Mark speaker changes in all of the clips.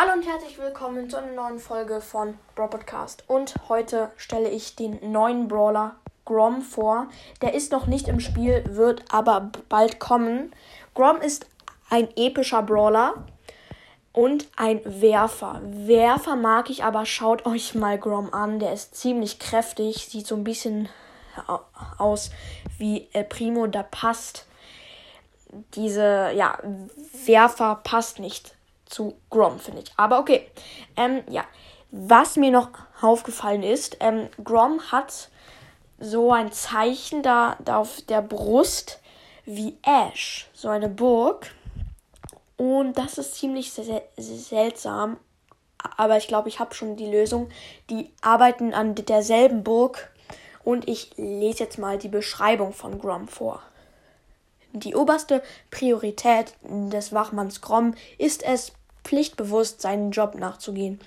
Speaker 1: Hallo und herzlich willkommen zu einer neuen Folge von Brawl Podcast. Und heute stelle ich den neuen Brawler Grom vor. Der ist noch nicht im Spiel, wird aber bald kommen. Grom ist ein epischer Brawler und ein Werfer. Werfer mag ich, aber schaut euch mal Grom an. Der ist ziemlich kräftig, sieht so ein bisschen aus wie El Primo. Da passt diese, ja, Werfer passt nicht zu Grom, finde ich. Aber okay. Ähm, ja. Was mir noch aufgefallen ist, ähm, Grom hat so ein Zeichen da, da auf der Brust wie Ash. So eine Burg. Und das ist ziemlich sel seltsam. Aber ich glaube, ich habe schon die Lösung. Die arbeiten an derselben Burg. Und ich lese jetzt mal die Beschreibung von Grom vor. Die oberste Priorität des Wachmanns Grom ist es, pflichtbewusst seinen Job nachzugehen.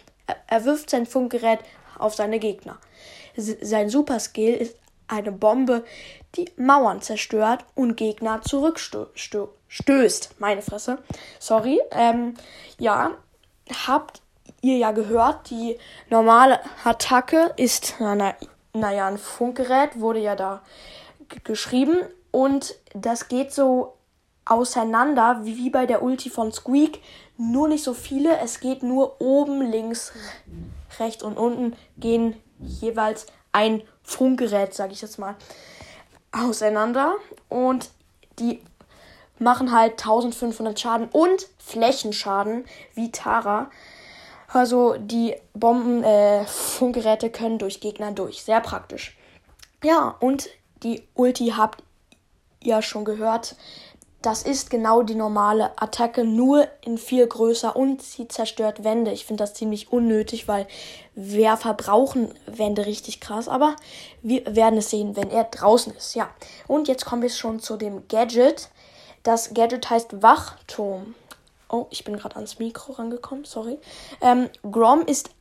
Speaker 1: Er, wirft sein Funkgerät auf seine Gegner. sein Superskill ist eine Bombe, die Mauern zerstört und Gegner zurückstößt. Meine Fresse. Sorry. Ähm, ja, habt ihr ja gehört, die normale Attacke ist, naja, na ein Funkgerät, wurde ja da geschrieben. Und das geht so auseinander, wie, bei der Ulti von Squeak, nur nicht so viele. Es geht nur oben, links, rechts und unten gehen jeweils ein Funkgerät, sage ich jetzt mal, auseinander. Und die machen halt 1500 Schaden und Flächenschaden wie Tara. Also die Bomben, äh, Funkgeräte können durch Gegner durch. Sehr praktisch. Ja, und die Ulti habt ihr ja schon gehört. Das ist genau die normale Attacke, nur in viel größer und sie zerstört Wände. Ich finde das ziemlich unnötig, weil wir verbrauchen Wände richtig krass. Aber wir werden es sehen, wenn er draußen ist. Ja. Und jetzt kommen wir schon zu dem Gadget. Das Gadget heißt Wachturm. Oh, ich bin gerade ans Mikro rangekommen, sorry. Ähm, Grom ist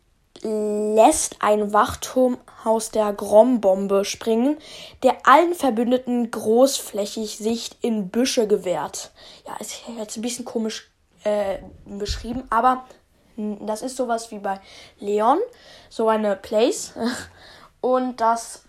Speaker 1: lässt ein Wachturm aus der Grom-Bombe springen, der allen Verbündeten großflächig Sicht in Büsche gewährt. Ja, ist jetzt ein bisschen komisch äh, beschrieben, aber das ist sowas wie bei Leon, so eine Place. Und das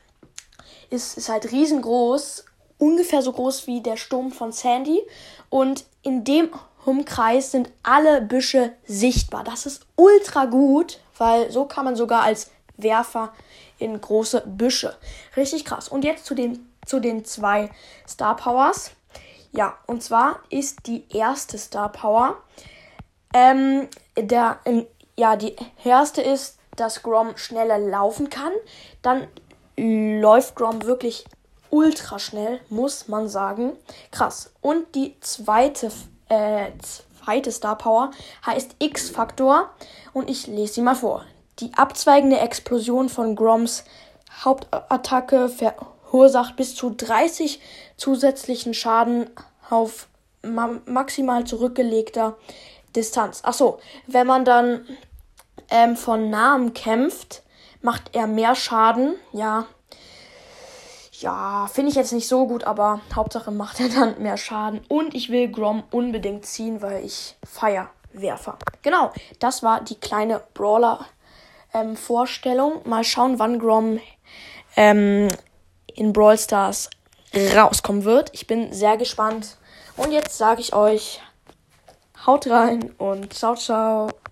Speaker 1: ist, ist halt riesengroß, ungefähr so groß wie der Sturm von Sandy. Und in dem Umkreis sind alle Büsche sichtbar. Das ist ultra gut, weil so kann man sogar als Werfer in große Büsche. Richtig krass. Und jetzt zu den, zu den zwei Star Powers. Ja, und zwar ist die erste Star Power. Ähm, der, ähm, ja, die erste ist, dass Grom schneller laufen kann. Dann läuft Grom wirklich ultra schnell, muss man sagen. Krass. Und die zweite, äh, zweite Star Power heißt X-Faktor und ich lese sie mal vor. Die abzweigende Explosion von Groms Hauptattacke verursacht bis zu 30 zusätzlichen Schaden auf ma maximal zurückgelegter Distanz. Achso, wenn man dann ähm, von nahem kämpft, macht er mehr Schaden. Ja, ja, finde ich jetzt nicht so gut, aber Hauptsache macht er dann mehr Schaden. Und ich will Grom unbedingt ziehen, weil ich feier Werfer. Genau, das war die kleine Brawler-Vorstellung. Ähm, Mal schauen, wann Grom ähm, in Brawl Stars rauskommen wird. Ich bin sehr gespannt. Und jetzt sage ich euch, haut rein und ciao, ciao.